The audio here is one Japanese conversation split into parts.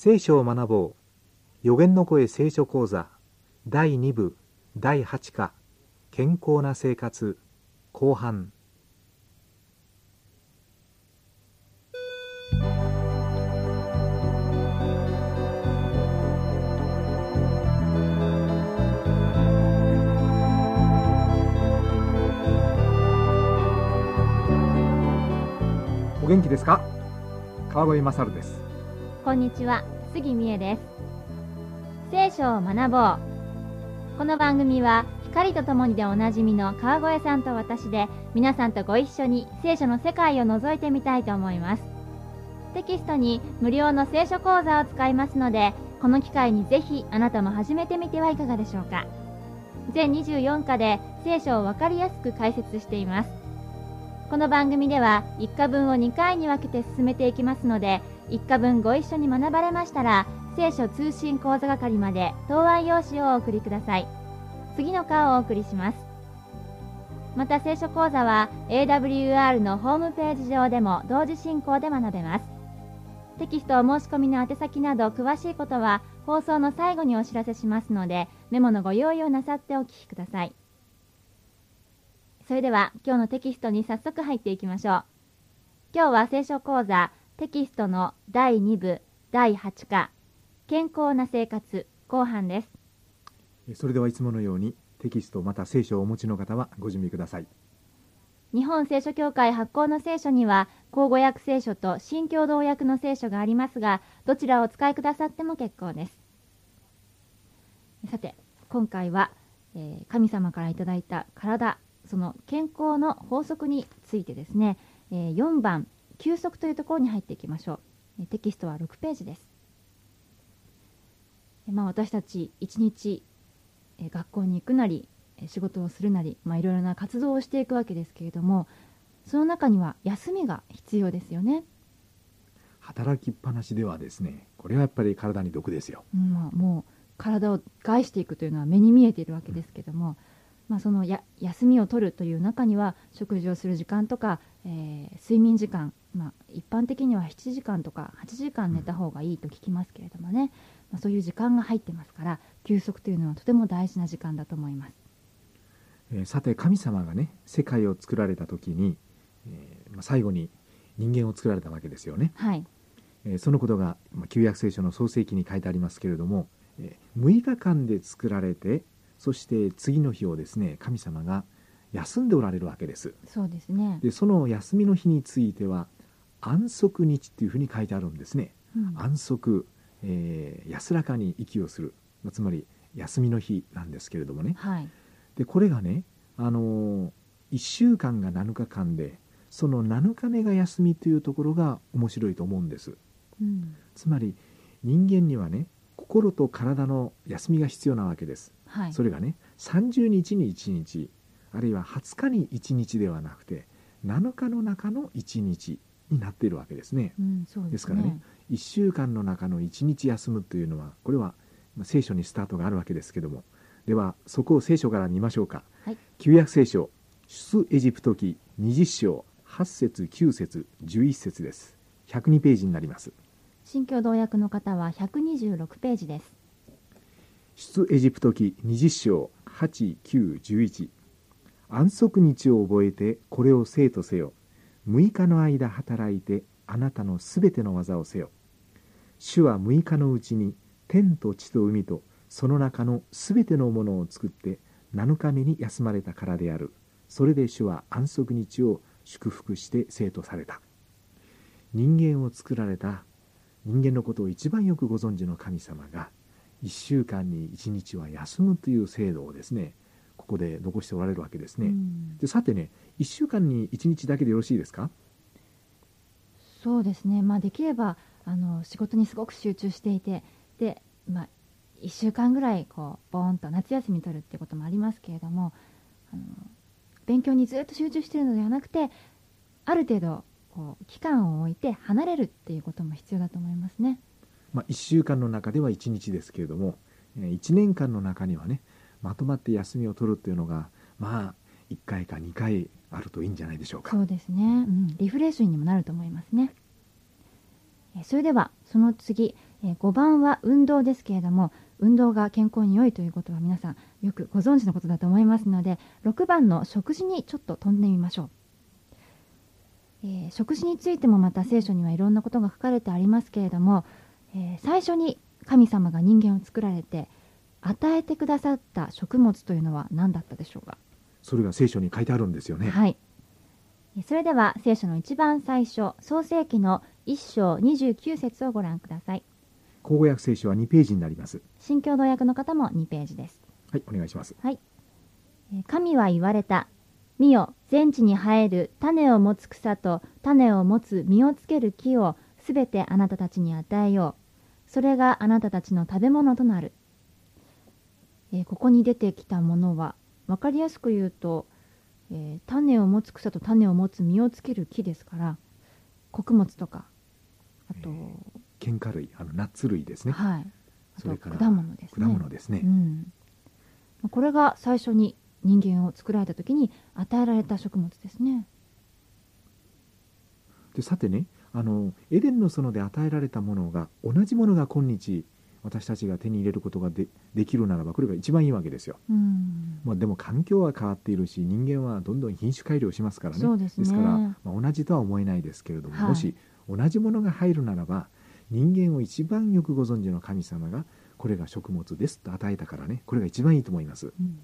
聖書を学ぼう。予言の声聖書講座。第2部。第8課。健康な生活。後半。お元気ですか？川越勝です。こんにちは杉美恵です。聖書を学ぼう。この番組は光とともにでおなじみの川越さんと私で皆さんとご一緒に聖書の世界を覗いてみたいと思います。テキストに無料の聖書講座を使いますのでこの機会にぜひあなたも始めてみてはいかがでしょうか。全24課で聖書を分かりやすく解説しています。この番組では1課分を2回に分けて進めていきますので1課分ご一緒に学ばれましたら聖書通信講座係まで答案用紙をお送りください。次の課をお送りします。また聖書講座は AWR のホームページ上でも同時進行で学べます。テキストお申し込みの宛先など詳しいことは放送の最後にお知らせしますのでメモのご用意をなさってお聞きください。それでは今日のテキストに早速入っていきましょう。今日は聖書講座テキストの第2部第8課健康な生活後半です。それではいつものようにテキストまた聖書をお持ちの方はご準備ください。日本聖書協会発行の聖書には口語訳聖書と新共同訳の聖書がありますがどちらをお使いくださっても結構です。さて今回は、えー、神様からいただいた体その健康の法則についてですね、えー、4番休息というところに入っていきましょう。テキストは6ページです、まあ、私たち一日学校に行くなり仕事をするなり、まあ、いろいろな活動をしていくわけですけれどもその中には休みが必要ですよね。働きっぱなしではですねこれはやっぱり体に毒ですよ、まあ、もう体を害していくというのは目に見えているわけですけども、まあ、そのや休みを取るという中には食事をする時間とか、えー、睡眠時間、まあ、一般的には7時間とか8時間寝た方がいいと聞きますけれどもね、まあ、そういう時間が入ってますから休息というのはとても大事な時間だと思います、えー、さて神様がね世界を作られた時に、えーまあ、最後に人間を作られたわけですよね、はい。えー、そのことが、まあ、旧約聖書の創世記に書いてありますけれども、えー、6日間で作られてそして次の日をですね神様が休んでおられるわけです。そうですね。でその休みの日については安息日っていうふうに書いてあるんですね、うん、安息、えー、安らかに息をする。つまり休みの日なんですけれどもね、はい、でこれがねあのー、1週間が7日間でその7日目が休みというところが面白いと思うんです、うん、つまり人間にはね心と体の休みが必要なわけです。はい、それがね30日に1日あるいは20日に1日ではなくて7日の中の1日になっているわけですね。うんですねですからね1週間の中の1日休むというのはこれは聖書にスタートがあるわけですけどもではそこを聖書から見ましょうか。はい、旧約聖書出エジプト記20章8節9節11節です。102ページになります。新共同訳の方は126ページです。出エジプト記20章8911安息日を覚えてこれを生とせよ。6日の間働いてあなたのすべての技をせよ。主は6日のうちに天と地と海とその中のすべてのものを作って7日目に休まれたからである。それで主は安息日を祝福して生とされた。人間を作られた人間のことを一番よくご存知の神様が1週間に1日は休むという制度をですねここで残しておられるわけですね。でさてね1週間に1日だけでよろしいですか？そうですね、まあ、できればあの仕事にすごく集中していてで、まあ、1週間ぐらいこうボーンと夏休み取るってこともありますけれどもあの勉強にずっと集中しているのではなくてある程度こう期間を置いて離れるっていうことも必要だと思いますね。まあ、1週間の中では1日ですけれども1年間の中にはねまとまって休みを取るっていうのがまあ1回か2回あるといいんじゃないでしょうか。そうですね、うん、リフレッシュにもなると思いますね。それではその次えー5番は運動ですけれども運動が健康に良いということは皆さんよくご存知のことだと思いますので6番の食事にちょっと飛んでみましょう、えー食事についてもまた聖書にはいろんなことが書かれてありますけれども、えー最初に神様が人間を作られて与えてくださった食物というのは何だったでしょうか？それが聖書に書いてあるんですよね。はい。えそれでは聖書の一番最初、創世記の一章29節をご覧ください。口語訳聖書は2ページになります。新共同訳の方も2ページです。はい、お願いします。はい。え神は言われた。見よ、全地に生える種を持つ草と種を持つ実をつける木をすべてあなたたちに与えよう。それがあなたたちの食べ物となる。えーここに出てきたものは、わかりやすく言うと、えー種を持つ草と種を持つ実をつける木ですから、穀物とか、あと、喧嘩類、あのナッツ類ですね。はい。あとそれから果物ですね。果物ですね。うん、これが最初に人間を作られた時に与えられた食物ですね。でさてねあのエデンの園で与えられたものが同じものが今日私たちが手に入れることがでできるならばこれが一番いいわけですよ、うん、まあ、でも環境は変わっているし人間はどんどん品種改良しますからね。そうですね。から、まあ、同じとは思えないですけれども、はい。もし同じものが入るならば人間を一番よくご存知の神様がこれが食物ですと与えたからね。これが一番いいと思います、うん。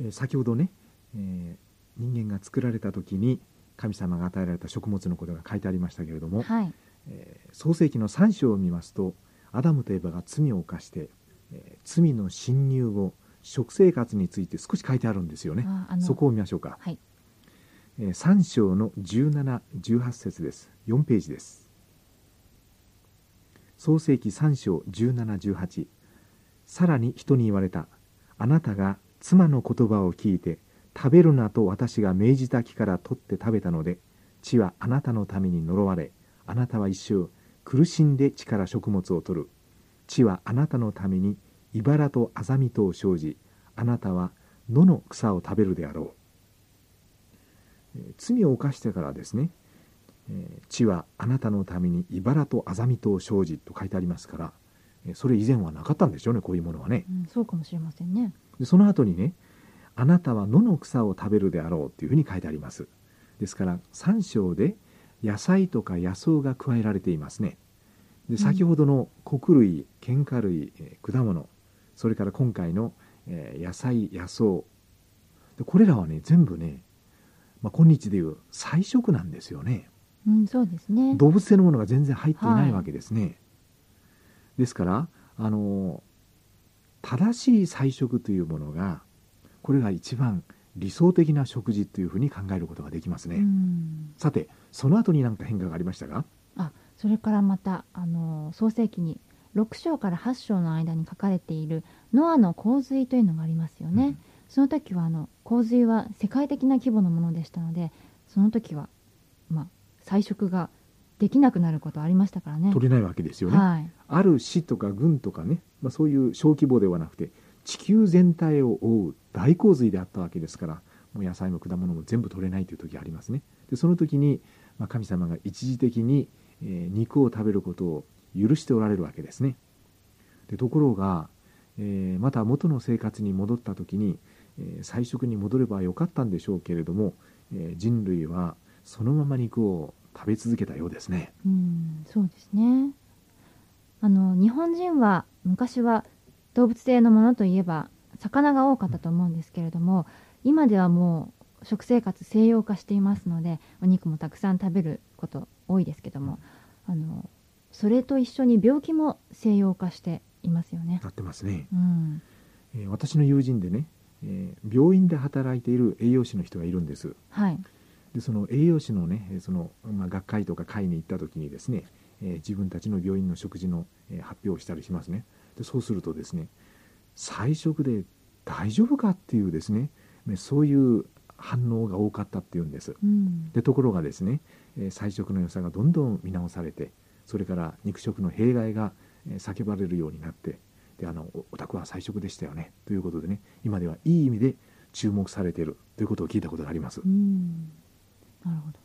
えー先ほどね、えー人間が作られた時に神様が与えられた食物のことが書いてありましたけれども、はい。えー創世記の3章を見ますとアダムとエバが罪を犯して、えー罪の侵入後食生活について少し書いてあるんですよね。そこを見ましょうか、はい。えー3章の1718節です。4ページです。創世記3章1718さらに人に言われた。あなたが妻の言葉を聞いて食べるなと私が命じた木から取って食べたので地はあなたのために呪われあなたは一生苦しんで地から食物を取る。地はあなたのために茨とアザミとを生じあなたは野の草を食べるであろう。えー罪を犯してからですね、えー地はあなたのために茨とアザミとを生じと書いてありますから、えーそれ以前はなかったんでしょうねこういうものはね。うん、そうかもしれませんね。でその後にねあなたは野の草を食べるであろうというふうに書いてあります。ですから3章で野菜とか野草が加えられていますね。で先ほどの穀類喧嘩類、えー果物それから今回の、えー野菜野草。でこれらはね全部ね、まあ、今日でいう菜食なんですよね。うん、そうですね。動物性のものが全然入っていなはいいわけですね、ですからあの正しい菜食というものがこれが一番理想的な食事というふうに考えることができますね、うん。さてその後に何か変化がありましたか？あ、それからまたあの創世記に6章から8章の間に書かれているノアの洪水というのがありますよね。うんその時はあの洪水は世界的な規模のものでしたので、その時はまあ菜食ができなくなることありましたからね。取れないわけですよね、はい。ある市とか郡とかね、まあ、そういう小規模ではなくて地球全体を覆う大洪水であったわけですからもう野菜も果物も全部取れないという時がありますね。でその時に、ま、神様が一時的に、え肉を食べることを許しておられるわけですね。でところが、えーまた元の生活に戻った時に、え菜食に戻ればよかったんでしょうけれども、え人類はそのまま肉を食べ続けたようですね。うん、そうですね。あの日本人は昔は動物性のものといえば魚が多かったと思うんですけれども、今ではもう食生活西洋化していますので、お肉もたくさん食べること多いですけども、あのそれと一緒に病気も西洋化していますよね。なってますねうん、えー私の友人でね、えー病院で働いている栄養士の人がいるんですはい。でその栄養士のねえーその、まあ、学会とか会に行った時にですね、えー自分たちの病院の食事の、えー発表をしたりしますねでそうするとですね菜食で大丈夫かっていうですねねそういう反応が多かったっていうんです。うん、でところがですね、えー菜食の良さがどんどん見直されてそれから肉食の弊害が、えー叫ばれるようになってであのおお宅は菜食でしたよねということでね今ではいい意味で注目されているということを聞いたことがあります、うん、なるほど。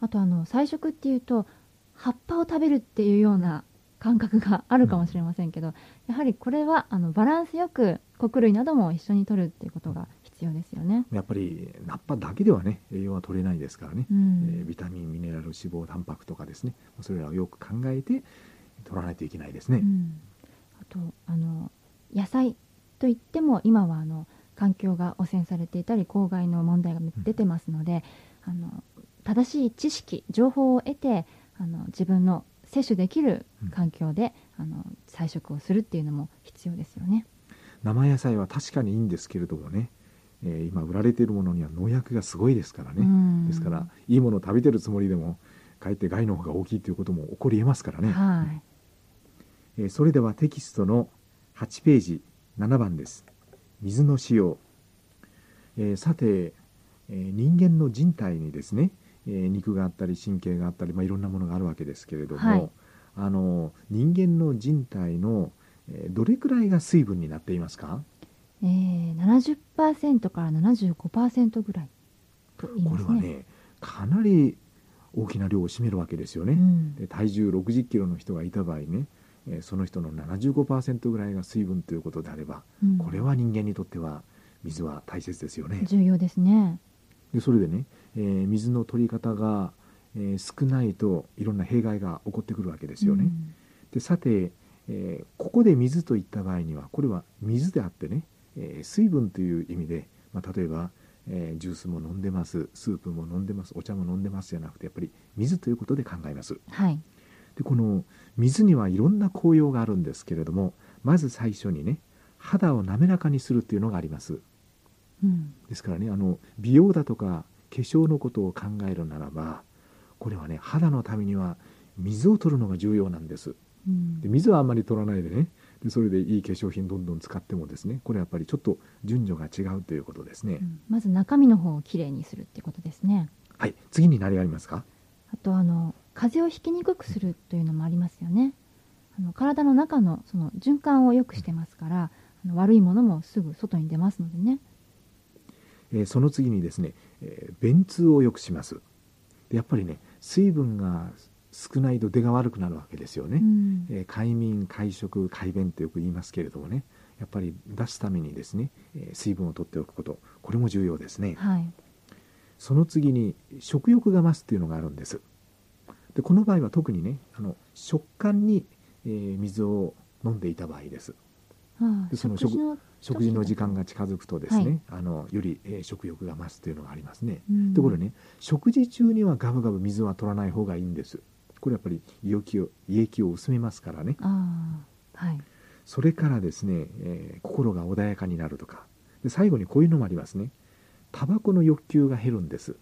あとあの菜食っていうと葉っぱを食べるっていうような感覚があるかもしれませんけど、やはりこれはあのバランスよく穀類なども一緒に摂るっていうことが必要ですよね。やっぱりナッパだけではね栄養は取れないですからね、うん。えービタミンミネラル脂肪タンパクとかですね。それらをよく考えて取らないといけないですね、うん。あとあの野菜といっても今はあの環境が汚染されていたり公害の問題が出てますので、あの正しい知識情報を得てあの自分の摂取できる環境で、あの菜食をするっていうのも必要ですよね。生野菜は確かにいいんですけれどもね、えー今売られているものには農薬がすごいですからね、うん。ですからいいものを食べてるつもりでもかえって害の方が大きいということも起こりえますからね、はい。えーそれではテキストの8ページ7番です。水の使用、えーさて、えー人間の人体にですね、えー肉があったり神経があったり、まあ、いろんなものがあるわけですけれども、はいあの人間の人体の、えーどれくらいが水分になっていますか？えー、70%から75%ぐらいと言いこますね。れはねかなり大きな量を占めるわけですよね、うんで体重60キロの人がいた場合ね、えーその人の75%ぐらいが水分ということであればうんこれは人間にとっては水は大切ですよね。重要ですね。でそれでね、えー水の取り方が、えー少ないといろんな弊害が起こってくるわけですよね。うんでさて、えーここで水といった場合にはこれは水であってね、えー水分という意味で、まあ、例えば、えージュースも飲んでますスープも飲んでますお茶も飲んでますじゃなくてやっぱり水ということで考えます。はい。でこの水にはいろんな効用があるんですけれどもまず最初にね肌を滑らかにするっていうのがあります。うんですからねあの美容だとか化粧のことを考えるならばこれはね肌のためには水を取るのが重要なんですうんで水はあんまり取らないでねでそれでいい化粧品どんどん使ってもですねこれやっぱりちょっと順序が違うということですね、うんまず中身の方をきれいにするっていうことですね。はい次に何がありますか？あとあの風邪をひきにくくするというのもありますよね。あの体の中のその循環を良くしてますから、あの悪いものもすぐ外に出ますのでね。えーその次にですね、えー便通を良くします。でやっぱりね水分が少ないと出が悪くなるわけですよね、うん。えー快眠快食快便とよく言いますけれどもね。やっぱり出すためにですね、えー水分を取っておくこと。これも重要ですね。はい。その次に食欲が増すっていうのがあるんです。でこの場合は特にねあの食感に、えー水を飲んでいた場合ですでその食事の食事の時間が近づくとですね、はい。あのより、えー食欲が増すというのがありますね、うん。でこれね食事中にはガブガブ水は取らない方がいいんです。これやっぱり胃液を胃液を薄めますからね。はい。それからですね、えー心が穏やかになるとか。で最後にこういうのもありますね。タバコの欲求が減るんです。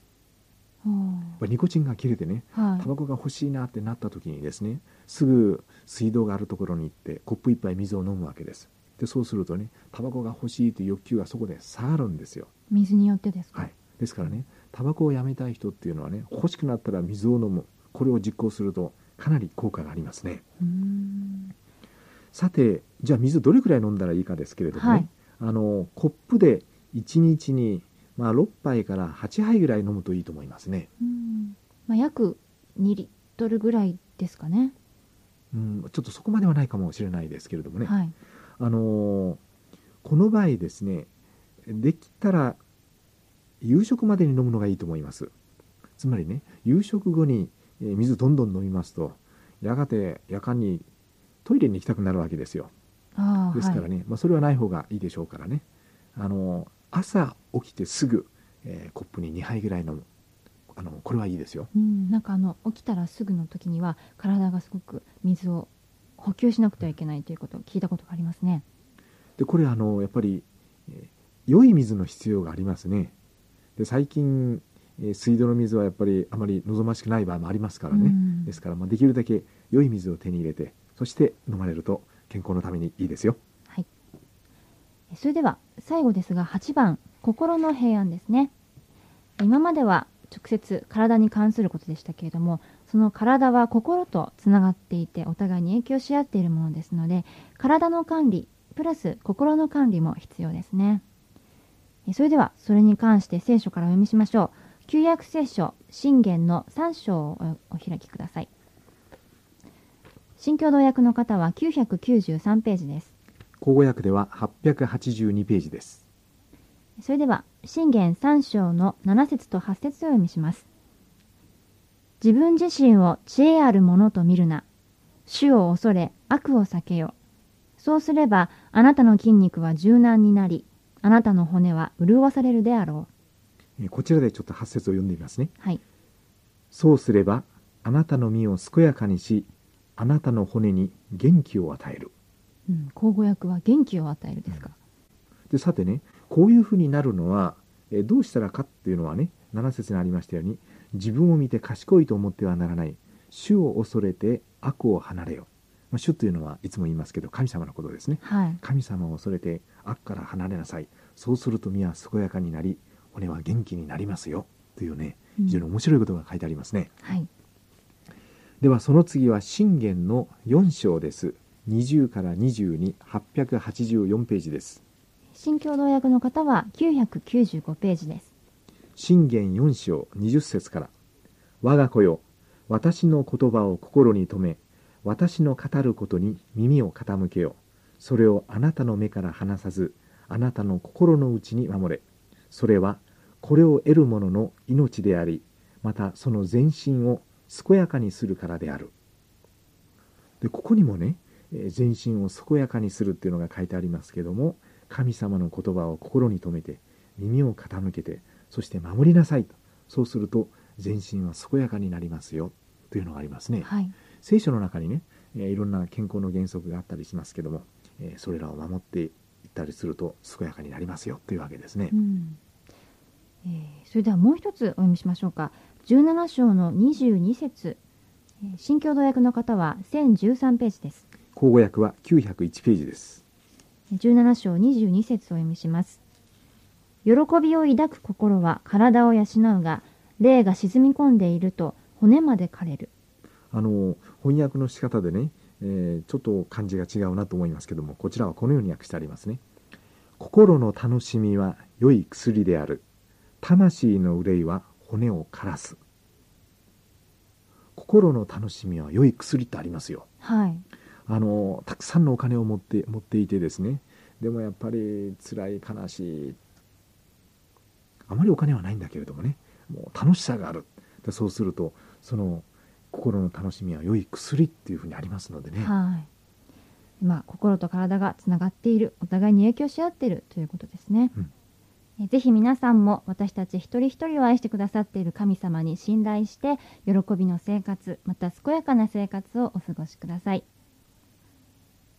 ニコチンが切れてねはい。タバコが欲しいなってなった時にですねすぐ水道があるところに行ってコップ一杯水を飲むわけですでそうするとねタバコが欲しいという欲求がそこで下がるんですよ。水によってですか？はい、ですからねタバコをやめたい人っていうのはね欲しくなったら水を飲む。これを実行するとかなり効果がありますね。さてじゃあ水どれくらい飲んだらいいかですけれどもね、はい。あのコップで1日に、まあ、6杯から8杯ぐらい飲むといいと思いますね、うん。まあ約2リットルぐらいですかね。うん、ちょっとそこまではないかもしれないですけれどもね、はい。あのーこの場合ですねできたら夕食までに飲むのがいいと思います。つまりね夕食後にえー水どんどん飲みますとやがて夜間にトイレに行きたくなるわけですよ。ですからね、まあ、それはない方がいいでしょうからね。あのー朝起きてすぐ、えーコップに2杯ぐらい飲む。あのこれはいいですよ。うん、なんかあの起きたらすぐの時には体がすごく水を補給しなくてはいけないということを聞いたことがありますね。でこれあのやっぱり、えー良い水の必要がありますねで最近、えー水道の水はやっぱりあまり望ましくない場合もありますからね、うんですから、まあ、できるだけ良い水を手に入れてそして飲まれると健康のためにいいですよはい。それでは最後ですが8番心の平安ですね。今までは直接体に関することでしたけれどもその体は心とつながっていてお互いに影響し合っているものですので体の管理プラス心の管理も必要ですねえそれではそれに関して聖書からお読みしましょう旧約聖書信玄の3章をおお開きください新共同訳の方は993ページです。口語訳では882ページですそれでは、信玄3章の7節と8節を読みします。自分自身を知恵あるものと見るな。主を恐れ、悪を避けよ。そうすれば、あなたの筋肉は柔軟になり、あなたの骨は潤されるであろえーこちらでちょっと8節を読んでみますねう。はい。そうすればあなたの身を健やかにしあなたの骨に元気を与えるうん、口語訳は元気を与えるですか。でさてねこういうふうになるのは、えーどうしたらかっていうのはね7節にありましたように自分を見て賢いと思ってはならない。主を恐れて悪を離れよ、まあ、主というのはいつも言いますけど神様のことですね。はい。神様を恐れて悪から離れなさい。そうすると身は健やかになり骨は元気になりますよ。というね非常に面白いことが書いてありますね、はい。ではその次は信玄の4章です。20から22884ページです。新共同訳の方は995ページです。信玄4章20節から。我が子よ私の言葉を心に留め私の語ることに耳を傾けよ。それをあなたの目から離さずあなたの心の内に守れ。それはこれを得る者の命でありまたその全身を健やかにするからである。でここにもね全身を健やかにするっていうのが書いてありますけども神様の言葉を心に留めて耳を傾けてそして守りなさいと。そうすると全身は健やかになりますよ。というのがありますね、はい。聖書の中にね、えーいろんな健康の原則があったりしますけども、えーそれらを守っていったりすると健やかになりますよ。というわけですね、うん。えーそれではもう一つお読みしましょうか。17章の22節。えー新共同訳の方は1013ページです。口語訳は901ページです。17章22節をお読みします喜びを抱く心は体を養うが霊が沈み込んでいると骨まで枯れる。あの翻訳の仕方でね、えーちょっと漢字が違うなと思いますけどもこちらはこのように訳してありますね。心の楽しみは良い薬である。魂の憂いは骨を枯らす。心の楽しみは良い薬ってありますよ。はい。あのたくさんのお金を持って持っていてですね。でもやっぱり辛い悲しいあまりお金はないんだけれどもね。もう楽しさがある。でそうするとその心の楽しみは良い薬っていうふうにありますのでね、はい。まあ心と体がつながっている。お互いに影響し合っているということですね、うん。えぜひ皆さんも私たち一人一人を愛してくださっている神様に信頼して喜びの生活また健やかな生活をお過ごしください。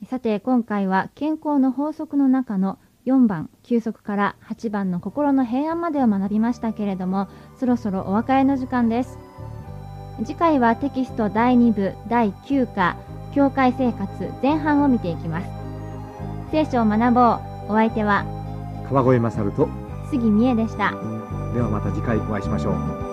さて今回は健康の法則の中の4番休息から8番の心の平安までを学びましたけれどもそろそろお別れの時間です。次回はテキスト第2部第9課教会生活前半を見ていきます。聖書を学ぼう。お相手は川越勝と杉美恵でした。ではまた次回お会いしましょう